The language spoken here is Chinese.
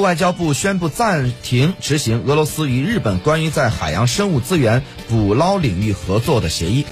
外交部宣布暂停执行俄罗斯与日本关于在海洋生物资源捕捞领域合作的协议。